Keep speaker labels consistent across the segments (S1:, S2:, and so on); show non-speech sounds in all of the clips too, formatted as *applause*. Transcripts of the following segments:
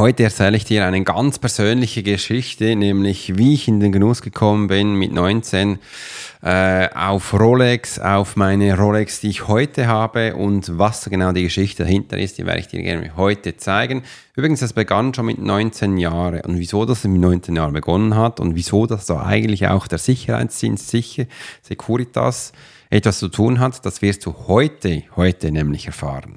S1: Heute erzähle ich dir eine ganz persönliche Geschichte, nämlich wie ich in den Genuss gekommen bin mit 19 äh, auf Rolex, auf meine Rolex, die ich heute habe und was genau die Geschichte dahinter ist, die werde ich dir gerne heute zeigen. Übrigens, das begann schon mit 19 Jahren und wieso das mit 19 Jahren begonnen hat und wieso das so eigentlich auch der Sicherheitsdienst sicher, Securitas etwas zu tun hat, das wirst du heute, heute nämlich erfahren.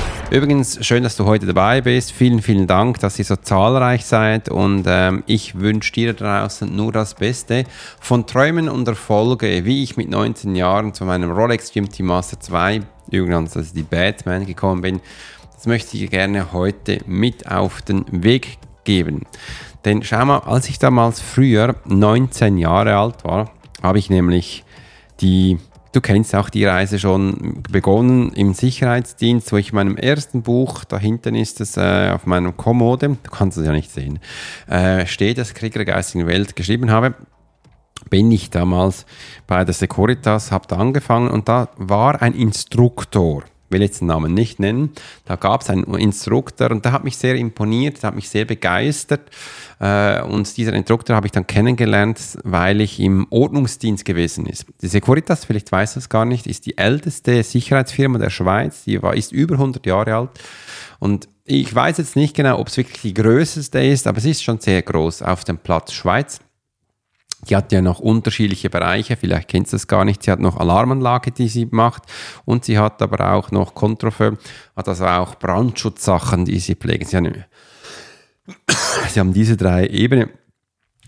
S1: Übrigens, schön, dass du heute dabei bist. Vielen, vielen Dank, dass ihr so zahlreich seid und ähm, ich wünsche dir draußen nur das Beste. Von Träumen und Erfolge, wie ich mit 19 Jahren zu meinem Rolex GMT Master 2, übrigens, also die Batman gekommen bin, das möchte ich gerne heute mit auf den Weg geben. Denn schau mal, als ich damals früher 19 Jahre alt war, habe ich nämlich die Du kennst auch die Reise schon begonnen im Sicherheitsdienst, wo ich in meinem ersten Buch, da hinten ist es äh, auf meinem Kommode, du kannst es ja nicht sehen, äh, steht, dass Krieger der geistigen Welt geschrieben habe. Bin ich damals bei der Securitas, habe da angefangen und da war ein Instruktor, will jetzt den Namen nicht nennen. Da gab es einen Instruktor und der hat mich sehr imponiert, der hat mich sehr begeistert. Äh, und dieser Instruktor habe ich dann kennengelernt, weil ich im Ordnungsdienst gewesen ist. Die Securitas, vielleicht weiß das gar nicht, ist die älteste Sicherheitsfirma der Schweiz. Die war, ist über 100 Jahre alt. Und ich weiß jetzt nicht genau, ob es wirklich die größte ist, aber es ist schon sehr groß auf dem Platz Schweiz. Die hat ja noch unterschiedliche Bereiche, vielleicht kennst du es gar nicht. Sie hat noch Alarmanlage, die sie macht und sie hat aber auch noch Kontrofeu, hat also auch Brandschutzsachen, die sie pflegen. Sie haben, sie haben diese drei Ebenen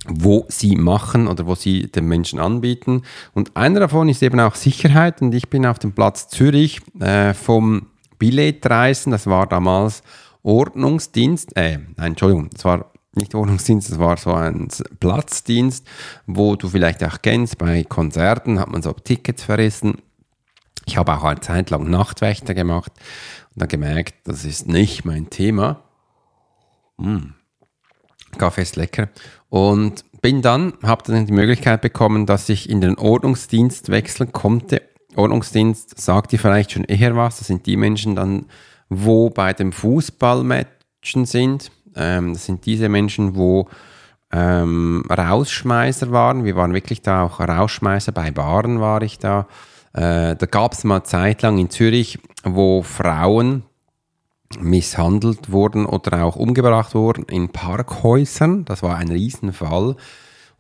S1: wo sie machen oder wo sie den Menschen anbieten. Und einer davon ist eben auch Sicherheit. Und ich bin auf dem Platz Zürich äh, vom Billetreisen, das war damals Ordnungsdienst, äh, nein, Entschuldigung, das war nicht Wohnungsdienst, das war so ein Platzdienst, wo du vielleicht auch kennst, bei Konzerten hat man so Tickets verrissen. Ich habe auch eine Zeit lang Nachtwächter gemacht und dann gemerkt, das ist nicht mein Thema. Mm. Kaffee ist lecker. Und bin dann, habe dann die Möglichkeit bekommen, dass ich in den Ordnungsdienst wechseln konnte. Ordnungsdienst sagt dir vielleicht schon eher was. Das sind die Menschen dann, wo bei dem Fußballmatchen sind ähm, das sind diese Menschen, wo ähm, Rausschmeißer waren. Wir waren wirklich da auch Rausschmeißer. Bei Baren war ich da. Äh, da gab es mal Zeit lang in Zürich, wo Frauen misshandelt wurden oder auch umgebracht wurden in Parkhäusern. Das war ein Riesenfall.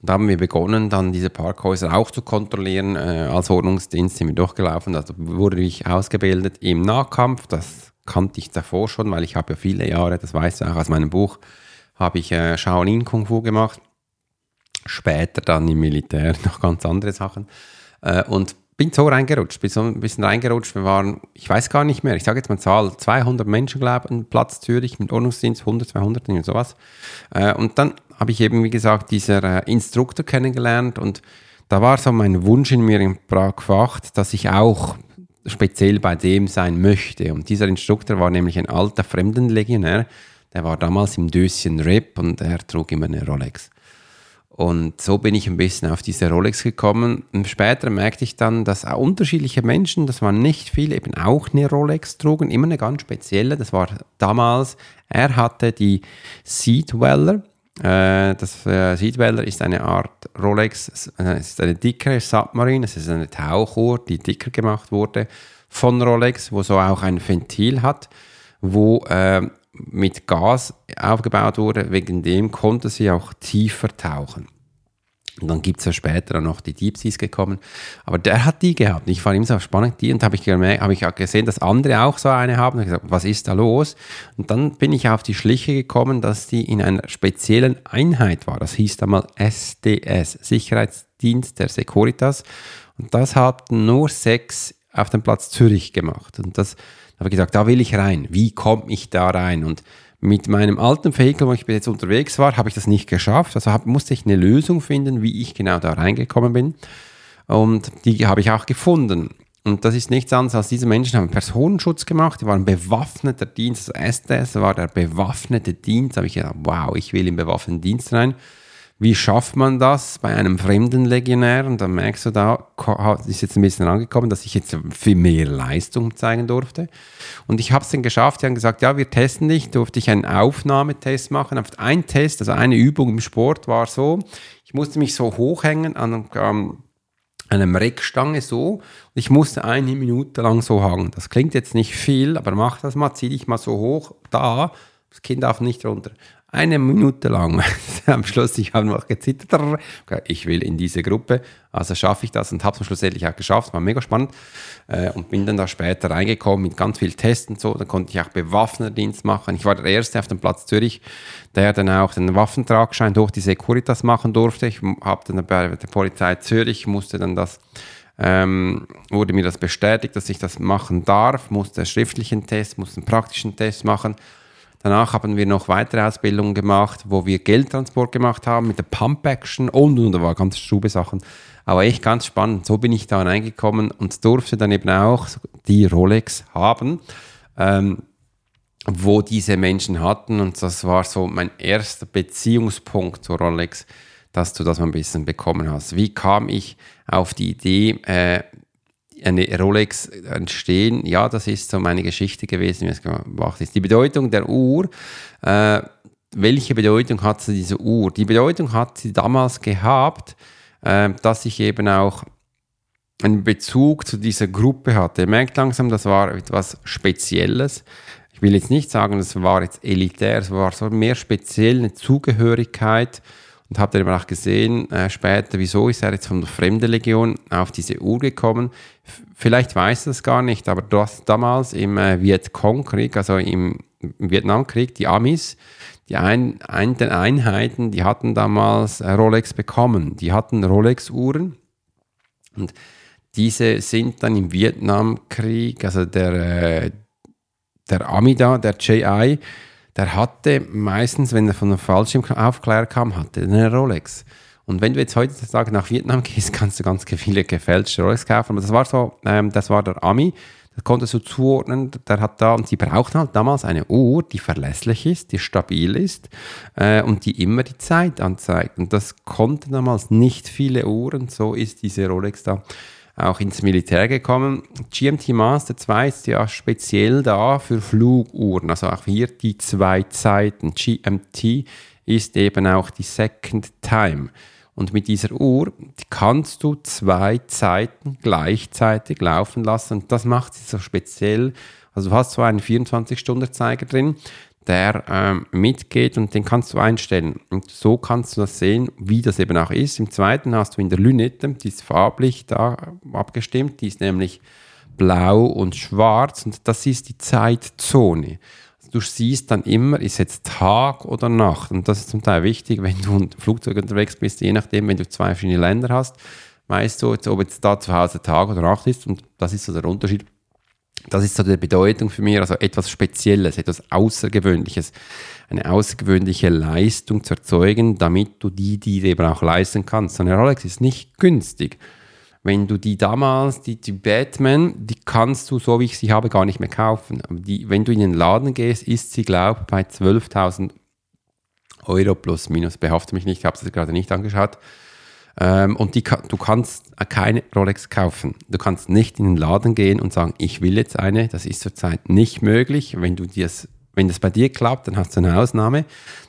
S1: Und da haben wir begonnen, dann diese Parkhäuser auch zu kontrollieren. Äh, als Ordnungsdienst sind wir durchgelaufen. Also wurde ich ausgebildet im Nahkampf. Das kannte ich davor schon, weil ich habe ja viele Jahre, das weißt du auch aus meinem Buch, habe ich äh, Shaolin Kung Fu gemacht. Später dann im Militär *laughs* noch ganz andere Sachen. Äh, und bin so reingerutscht, bin so ein bisschen reingerutscht. Wir waren, ich weiß gar nicht mehr, ich sage jetzt mal Zahl, 200 Menschen, glaube ich, Platz Zürich mit Ordnungsdienst, 100, 200 und sowas. Äh, und dann habe ich eben, wie gesagt, dieser äh, Instruktor kennengelernt und da war so mein Wunsch in mir in Prag gefacht, dass ich auch speziell bei dem sein möchte. Und dieser Instruktor war nämlich ein alter Fremdenlegionär, der war damals im Döschen Rep und er trug immer eine Rolex. Und so bin ich ein bisschen auf diese Rolex gekommen. Und später merkte ich dann, dass unterschiedliche Menschen, das waren nicht viele, eben auch eine Rolex trugen, immer eine ganz spezielle. Das war damals, er hatte die Seedweller. Äh, das äh, Seedweller ist eine Art Rolex, äh, es ist eine dickere Submarine, es ist eine Tauchuhr, die dicker gemacht wurde von Rolex, wo so auch ein Ventil hat, wo mit Gas aufgebaut wurde, wegen dem konnte sie auch tiefer tauchen. Und dann gibt es ja später noch die Deep Seas gekommen. Aber der hat die gehabt. Ich fand immer so spannend, die. Und habe ich, hab ich gesehen, dass andere auch so eine haben. Und gesagt, was ist da los? Und dann bin ich auf die Schliche gekommen, dass die in einer speziellen Einheit war. Das hieß damals SDS, Sicherheitsdienst der Securitas. Und das hat nur sechs auf dem Platz Zürich gemacht. Und das habe ich gesagt, da will ich rein. Wie komme ich da rein? Und mit meinem alten Vehikel, wo ich jetzt unterwegs war, habe ich das nicht geschafft. Also hab, musste ich eine Lösung finden, wie ich genau da reingekommen bin. Und die habe ich auch gefunden. Und das ist nichts anderes als diese Menschen haben Personenschutz gemacht, die waren bewaffneter Dienst, also SDS war der bewaffnete Dienst. Da habe ich gedacht, wow, ich will im bewaffneten Dienst rein wie schafft man das bei einem fremden Legionär? Und dann merkst du, da ist jetzt ein bisschen angekommen, dass ich jetzt viel mehr Leistung zeigen durfte. Und ich habe es dann geschafft. Die haben gesagt, ja, wir testen dich. Durfte ich einen Aufnahmetest machen. Ein Test, also eine Übung im Sport war so, ich musste mich so hochhängen an ähm, einem Reckstange so. Ich musste eine Minute lang so hangen. Das klingt jetzt nicht viel, aber mach das mal, zieh dich mal so hoch, da, das Kind darf nicht runter. Eine Minute lang. *laughs* Am Schluss, ich habe noch gezittert. Ich will in diese Gruppe, also schaffe ich das und habe es schlussendlich auch geschafft. War mega spannend. Äh, und bin dann da später reingekommen mit ganz viel und so. Dann konnte ich auch Bewaffnetendienst machen. Ich war der Erste auf dem Platz Zürich, der dann auch den Waffentragschein durch die Securitas machen durfte. Ich habe dann bei der Polizei Zürich, musste dann das ähm, wurde mir das bestätigt, dass ich das machen darf, musste einen schriftlichen Test, musste einen praktischen Test machen Danach haben wir noch weitere Ausbildungen gemacht, wo wir Geldtransport gemacht haben mit der Pump Action und, und da war ganz Stube Sachen. Aber echt ganz spannend. So bin ich da reingekommen und durfte dann eben auch die Rolex haben, ähm, wo diese Menschen hatten. Und das war so mein erster Beziehungspunkt zur Rolex, dass du das mal ein bisschen bekommen hast. Wie kam ich auf die Idee, äh, eine Rolex entstehen, ja, das ist so meine Geschichte gewesen, wie es gemacht ist. Die Bedeutung der Uhr, äh, welche Bedeutung hat sie diese Uhr? Die Bedeutung hat sie damals gehabt, äh, dass ich eben auch einen Bezug zu dieser Gruppe hatte. Ihr merkt langsam, das war etwas Spezielles. Ich will jetzt nicht sagen, das war jetzt elitär, es war so mehr speziell eine Zugehörigkeit und habe dann auch gesehen, äh, später, wieso ist er jetzt von der Fremdenlegion auf diese Uhr gekommen. Vielleicht weiß er es gar nicht, aber das damals im äh, Vietcong-Krieg, also im, im Vietnamkrieg, die Amis, die ein, ein, Einheiten, die hatten damals äh, Rolex bekommen. Die hatten Rolex-Uhren und diese sind dann im Vietnamkrieg, also der, äh, der Amida, der JI, der hatte meistens, wenn er von einem Fallschirmaufklärer kam, hatte eine Rolex. Und wenn du jetzt heutzutage nach Vietnam *laughs* gehst, kannst du ganz viele gefälschte Rolex kaufen. Aber das war so, ähm, das war der Ami, das konntest du zuordnen, der hat da, und sie brauchten halt damals eine Uhr, die verlässlich ist, die stabil ist äh, und die immer die Zeit anzeigt. Und das konnten damals nicht viele Uhren, so ist diese Rolex da auch ins Militär gekommen. GMT Master 2 ist ja speziell da für Fluguhren, also auch hier die zwei Zeiten. GMT ist eben auch die Second Time. Und mit dieser Uhr kannst du zwei Zeiten gleichzeitig laufen lassen. Und das macht sie so speziell. Also du hast so einen 24-Stunden-Zeiger drin, der ähm, mitgeht und den kannst du einstellen. Und so kannst du das sehen, wie das eben auch ist. Im zweiten hast du in der Lünette, die ist farblich da abgestimmt, die ist nämlich blau und schwarz und das ist die Zeitzone. Also du siehst dann immer, ist jetzt Tag oder Nacht und das ist zum Teil wichtig, wenn du im Flugzeug unterwegs bist, je nachdem, wenn du zwei verschiedene Länder hast, weißt du, ob jetzt da zu Hause Tag oder Nacht ist und das ist so der Unterschied das ist so die Bedeutung für mich, also etwas Spezielles, etwas Außergewöhnliches, eine außergewöhnliche Leistung zu erzeugen, damit du die, die eben auch leisten kannst. So eine Rolex ist nicht günstig. Wenn du die damals, die, die Batman, die kannst du, so wie ich sie habe, gar nicht mehr kaufen. Die, wenn du in den Laden gehst, ist sie, glaube ich, bei 12.000 Euro plus minus. Behafte mich nicht, ich habe es gerade nicht angeschaut. Ähm, und die, du kannst keine Rolex kaufen. Du kannst nicht in den Laden gehen und sagen, ich will jetzt eine. Das ist zurzeit nicht möglich. Wenn, du dies, wenn das bei dir klappt, dann hast du eine Ausnahme.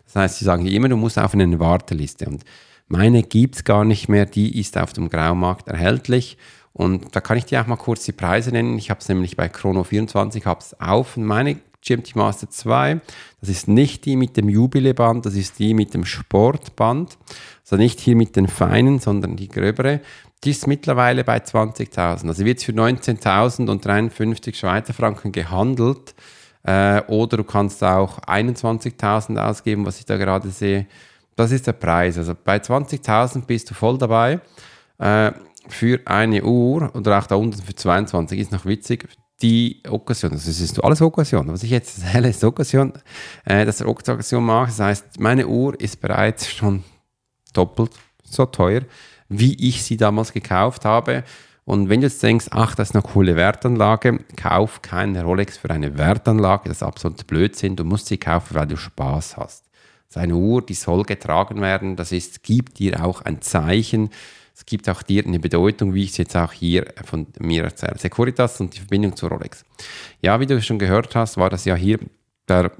S1: Das heißt, sie sagen immer, du musst auf eine Warteliste. Und meine gibt es gar nicht mehr. Die ist auf dem Graumarkt erhältlich. Und da kann ich dir auch mal kurz die Preise nennen. Ich habe es nämlich bei Chrono24 hab's auf. Und meine GMT Master 2. Das ist nicht die mit dem Jubileband, das ist die mit dem Sportband. Also nicht hier mit den feinen, sondern die gröbere. Die ist mittlerweile bei 20.000. Also wird für 19.053 Schweizer Franken gehandelt. Äh, oder du kannst auch 21.000 ausgeben, was ich da gerade sehe. Das ist der Preis. Also bei 20.000 bist du voll dabei. Äh, für eine Uhr oder auch da unten für 22 ist noch witzig. Die Okkasion, das ist alles Okkasion. Was ich jetzt erzähle, ist Okkasion, äh, dass er Okkasion macht. Das heißt, meine Uhr ist bereits schon doppelt so teuer, wie ich sie damals gekauft habe. Und wenn du jetzt denkst, ach, das ist eine coole Wertanlage, kauf keine Rolex für eine Wertanlage, das ist absolut Blödsinn. Du musst sie kaufen, weil du Spaß hast. Seine Uhr, die soll getragen werden, das ist, gibt dir auch ein Zeichen, es gibt auch dir eine Bedeutung, wie ich es jetzt auch hier von mir erzähle. Securitas und die Verbindung zu Rolex. Ja, wie du schon gehört hast, war das ja hier der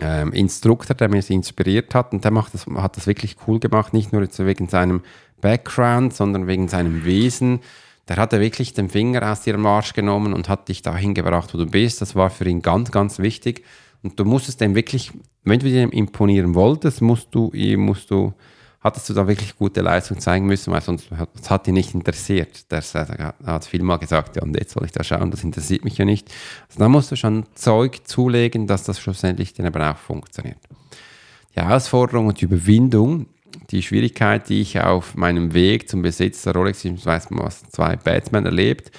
S1: ähm, Instruktor, der mich inspiriert hat und der macht das, hat das wirklich cool gemacht, nicht nur jetzt wegen seinem Background, sondern wegen seinem Wesen. Der hat wirklich den Finger aus ihrem Arsch genommen und hat dich dahin gebracht, wo du bist. Das war für ihn ganz, ganz wichtig. Und du musstest dem wirklich, wenn du ihm imponieren wolltest, musst du, musst du hattest du da wirklich gute Leistung zeigen müssen, weil sonst hat, das hat ihn nicht interessiert. Der, hat vielmal gesagt, ja, und jetzt soll ich da schauen, das interessiert mich ja nicht. Also da musst du schon Zeug zulegen, dass das schlussendlich dann aber auch funktioniert. Die Herausforderung und die Überwindung, die Schwierigkeit, die ich auf meinem Weg zum Besitz der Rolex 2 Batman erlebt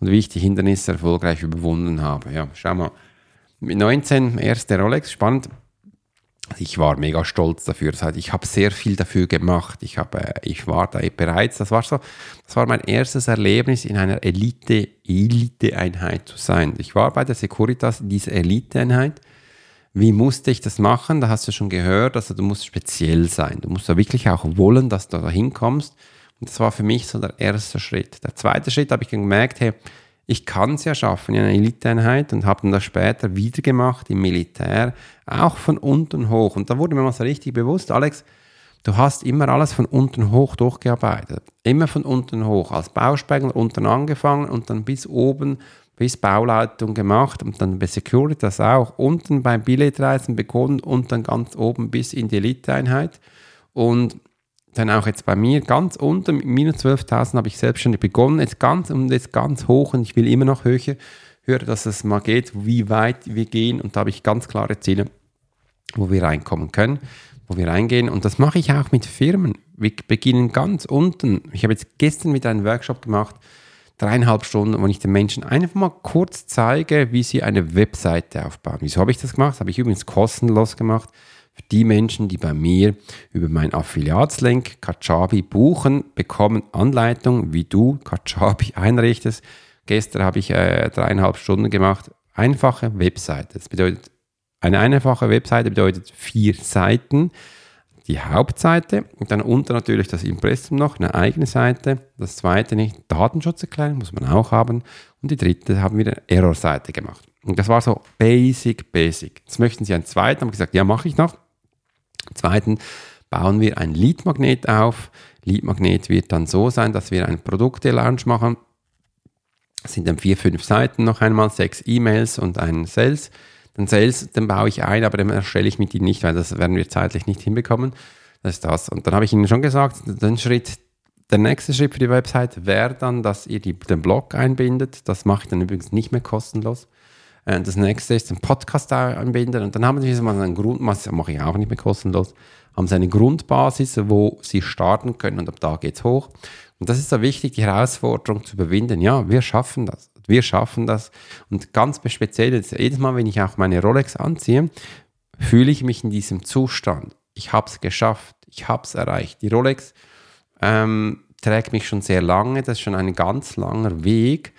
S1: und wie ich die Hindernisse erfolgreich überwunden habe. Ja, schau mal. Mit 19 erste Rolex, spannend ich war mega stolz dafür. Das heißt, ich habe sehr viel dafür gemacht. Ich, habe, äh, ich war da bereits, das war so, das war mein erstes Erlebnis, in einer Elite, Elite-Einheit zu sein. Ich war bei der Securitas in dieser Elite-Einheit. Wie musste ich das machen? Da hast du schon gehört, also du musst speziell sein. Du musst da wirklich auch wollen, dass du da hinkommst. Und das war für mich so der erste Schritt. Der zweite Schritt habe ich gemerkt, hey, ich kann es ja schaffen in einer Eliteeinheit und habe dann das später wieder gemacht im Militär, auch von unten hoch. Und da wurde mir mal so richtig bewusst, Alex, du hast immer alles von unten hoch durchgearbeitet. Immer von unten hoch. Als Bauspengler unten angefangen und dann bis oben, bis Bauleitung gemacht und dann bei Securitas auch. Unten beim Billetreisen begonnen und dann ganz oben bis in die Eliteeinheit. Und dann auch jetzt bei mir ganz unten, minus 12.000 habe ich selbstständig begonnen, jetzt ganz und jetzt ganz hoch und ich will immer noch höher, höre, dass es mal geht, wie weit wir gehen und da habe ich ganz klare Ziele, wo wir reinkommen können, wo wir reingehen und das mache ich auch mit Firmen. Wir beginnen ganz unten. Ich habe jetzt gestern wieder einen Workshop gemacht, dreieinhalb Stunden, wo ich den Menschen einfach mal kurz zeige, wie sie eine Webseite aufbauen. Wieso habe ich das gemacht? Das habe ich übrigens kostenlos gemacht die Menschen, die bei mir über meinen Affiliatslink Kajabi buchen, bekommen Anleitung, wie du Kajabi *laughs* einrichtest. Gestern habe ich äh, dreieinhalb Stunden gemacht. Einfache Webseite. Das bedeutet, eine einfache Webseite bedeutet vier Seiten. Die Hauptseite und dann unter natürlich das Impressum noch, eine eigene Seite. Das zweite nicht, Datenschutzerklärung muss man auch haben. Und die dritte haben wir eine Error-Seite gemacht. Und das war so basic, basic. Jetzt möchten sie einen zweiten, haben gesagt, ja, mache ich noch. Zweitens bauen wir ein Lead-Magnet auf. Lead-Magnet wird dann so sein, dass wir einen Produkte-Lounge machen. Das sind dann vier, fünf Seiten noch einmal, sechs E-Mails und einen Sales. Den Sales, den baue ich ein, aber den erstelle ich mit Ihnen nicht, weil das werden wir zeitlich nicht hinbekommen. Das ist das. Und dann habe ich Ihnen schon gesagt, den Schritt, der nächste Schritt für die Website wäre dann, dass ihr die, den Blog einbindet. Das mache ich dann übrigens nicht mehr kostenlos. Äh, das nächste ist ein Podcast anbinden und dann haben sie mal einen Grund, das mache ich auch nicht mehr kostenlos, haben sie eine Grundbasis, wo sie starten können und ab da geht es hoch. Und das ist so wichtig, die Herausforderung zu überwinden. Ja, wir schaffen das. Wir schaffen das. Und ganz speziell, jedes Mal, wenn ich auch meine Rolex anziehe, fühle ich mich in diesem Zustand. Ich habe es geschafft. Ich habe es erreicht. Die Rolex ähm, trägt mich schon sehr lange. Das ist schon ein ganz langer Weg.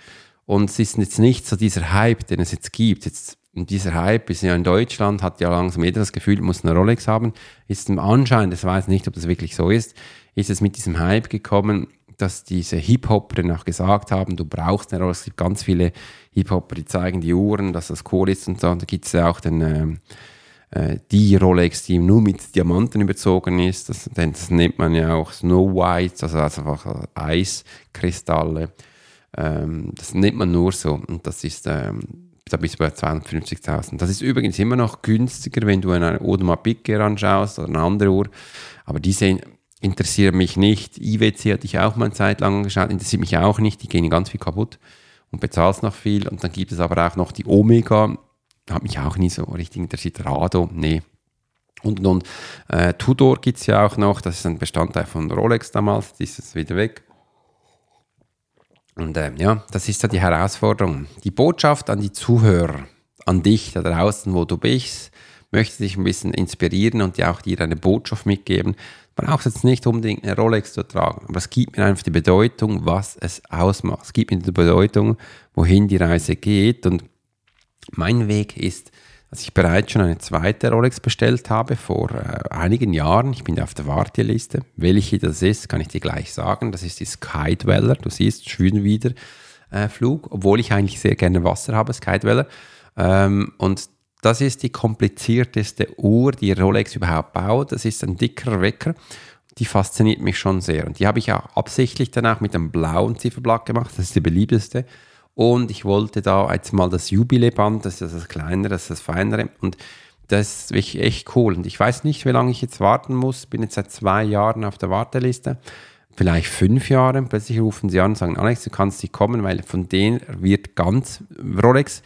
S1: Und es ist jetzt nicht so dieser Hype, den es jetzt gibt. Jetzt, dieser Hype ist ja in Deutschland, hat ja langsam jeder das Gefühl, muss eine Rolex haben. Ist im Anschein, das weiß nicht, ob das wirklich so ist, ist es mit diesem Hype gekommen, dass diese Hip-Hopper auch gesagt haben, du brauchst eine Rolex. Es gibt ganz viele Hip-Hopper, die zeigen die Uhren, dass das cool ist und so. Und da gibt es ja auch den, ähm, äh, die Rolex, die nur mit Diamanten überzogen ist. Das, das nennt man ja auch Snow White, also einfach Eiskristalle. Ähm, das nennt man nur so und das ist ähm, da bist du bei 250.000. Das ist übrigens immer noch günstiger, wenn du eine Audemars Piguet anschaust oder eine andere Uhr. Aber diese interessieren mich nicht. IWC hatte ich auch mal eine Zeit lang angeschaut, interessiert mich auch nicht. Die gehen ganz viel kaputt und bezahlst noch viel. Und dann gibt es aber auch noch die Omega. Hat mich auch nie so richtig interessiert. Rado, nee. Und nun, äh, Tudor gibt es ja auch noch. Das ist ein Bestandteil von Rolex damals. Das ist wieder weg. Und äh, ja, das ist ja die Herausforderung. Die Botschaft an die Zuhörer, an dich da draußen, wo du bist, möchte dich ein bisschen inspirieren und dir auch dir eine Botschaft mitgeben. Du brauchst jetzt nicht unbedingt eine Rolex zu tragen, aber es gibt mir einfach die Bedeutung, was es ausmacht. Es gibt mir die Bedeutung, wohin die Reise geht. Und mein Weg ist, dass ich bereits schon eine zweite Rolex bestellt habe vor äh, einigen Jahren. Ich bin auf der Warteliste. Welche das ist, kann ich dir gleich sagen. Das ist die Sky Dweller. Du siehst, schön wieder äh, Flug, obwohl ich eigentlich sehr gerne Wasser habe, Sky Dweller. Ähm, und das ist die komplizierteste Uhr, die Rolex überhaupt baut. Das ist ein dicker Wecker. Die fasziniert mich schon sehr. Und die habe ich auch absichtlich danach mit einem blauen Zifferblatt gemacht. Das ist die beliebteste. Und ich wollte da jetzt mal das Jubileband, das ist das kleinere, das ist das feinere. Und das ist echt cool. Und ich weiß nicht, wie lange ich jetzt warten muss. Bin jetzt seit zwei Jahren auf der Warteliste. Vielleicht fünf Jahre. Plötzlich rufen sie an und sagen, Alex, du kannst nicht kommen, weil von denen wird ganz Rolex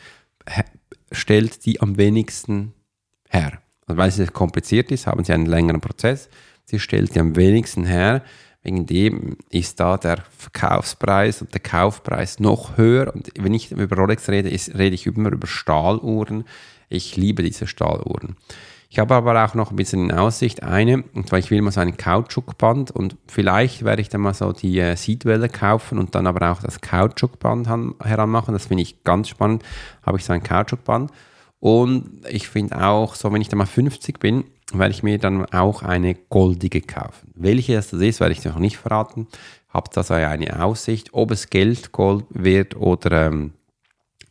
S1: stellt die am wenigsten her. Also weil es kompliziert ist, haben sie einen längeren Prozess. Sie stellt die am wenigsten her. Wegen dem ist da der Verkaufspreis und der Kaufpreis noch höher. Und wenn ich über Rolex rede, ist, rede ich immer über Stahluhren. Ich liebe diese Stahluhren. Ich habe aber auch noch ein bisschen in Aussicht eine, und zwar ich will mal so ein Kautschukband und vielleicht werde ich dann mal so die äh, Seedwelle kaufen und dann aber auch das Kautschukband heranmachen. Das finde ich ganz spannend. Habe ich so ein Kautschukband. Und ich finde auch, so wenn ich dann mal 50 bin, werde ich mir dann auch eine goldige kaufen. Welche das ist, werde ich noch nicht verraten. Habt also eine Aussicht, ob es Geld Gold wird oder ähm,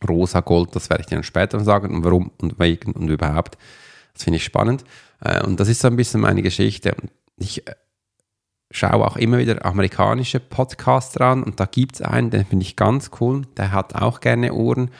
S1: rosa Gold, das werde ich dir dann später sagen und warum und wegen und überhaupt. Das finde ich spannend. Äh, und das ist so ein bisschen meine Geschichte. Ich äh, schaue auch immer wieder amerikanische Podcasts an und da gibt es einen, den finde ich ganz cool. Der hat auch gerne Uhren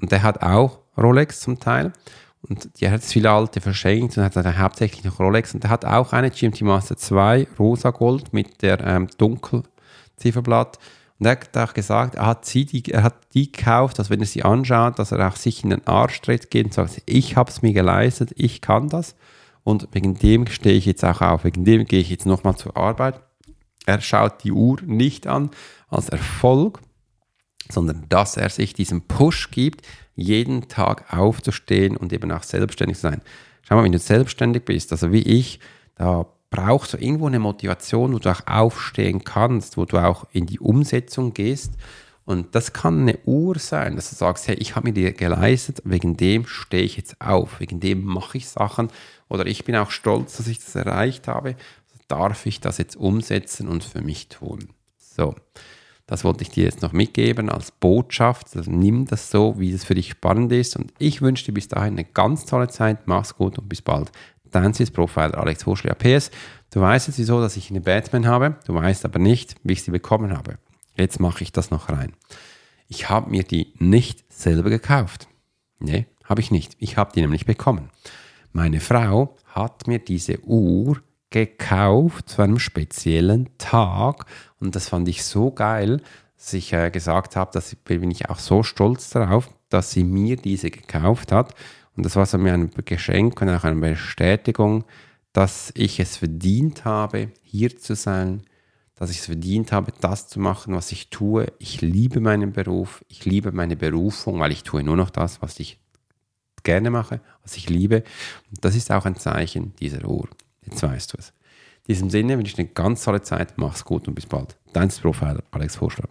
S1: und der hat auch Rolex zum Teil. Und die hat viele alte verschenkt und hat dann hauptsächlich noch Rolex. Und der hat auch eine GMT Master 2 rosa Gold mit der ähm, Dunkelzifferblatt. Und er hat auch gesagt, er hat, sie die, er hat die gekauft, dass wenn er sie anschaut, dass er auch sich in den Arsch tritt geht und sagt, ich habe es mir geleistet, ich kann das. Und wegen dem stehe ich jetzt auch auf, wegen dem gehe ich jetzt nochmal zur Arbeit. Er schaut die Uhr nicht an als Erfolg, sondern dass er sich diesen Push gibt, jeden Tag aufzustehen und eben auch selbstständig zu sein. Schau mal, wenn du selbstständig bist, also wie ich, da brauchst du irgendwo eine Motivation, wo du auch aufstehen kannst, wo du auch in die Umsetzung gehst. Und das kann eine Uhr sein, dass du sagst, hey, ich habe mir die geleistet, wegen dem stehe ich jetzt auf, wegen dem mache ich Sachen oder ich bin auch stolz, dass ich das erreicht habe, darf ich das jetzt umsetzen und für mich tun. So, das wollte ich dir jetzt noch mitgeben als Botschaft. Also nimm das so, wie es für dich spannend ist. Und ich wünsche dir bis dahin eine ganz tolle Zeit. Mach's gut und bis bald. Dein Profile Alex Horschler PS. Du weißt jetzt wieso, dass ich eine Batman habe. Du weißt aber nicht, wie ich sie bekommen habe. Jetzt mache ich das noch rein. Ich habe mir die nicht selber gekauft. Nee, habe ich nicht. Ich habe die nämlich bekommen. Meine Frau hat mir diese Uhr gekauft zu einem speziellen Tag und das fand ich so geil, dass ich äh, gesagt habe, dass ich, bin ich auch so stolz darauf, dass sie mir diese gekauft hat und das war so mir ein Geschenk und auch eine Bestätigung, dass ich es verdient habe, hier zu sein, dass ich es verdient habe, das zu machen, was ich tue. Ich liebe meinen Beruf, ich liebe meine Berufung, weil ich tue nur noch das, was ich gerne mache, was ich liebe. Und das ist auch ein Zeichen dieser Uhr. Jetzt weißt du es. In diesem Sinne wünsche ich eine ganz tolle Zeit. Mach's gut und bis bald. Dein Profiler Alex Vorschlag.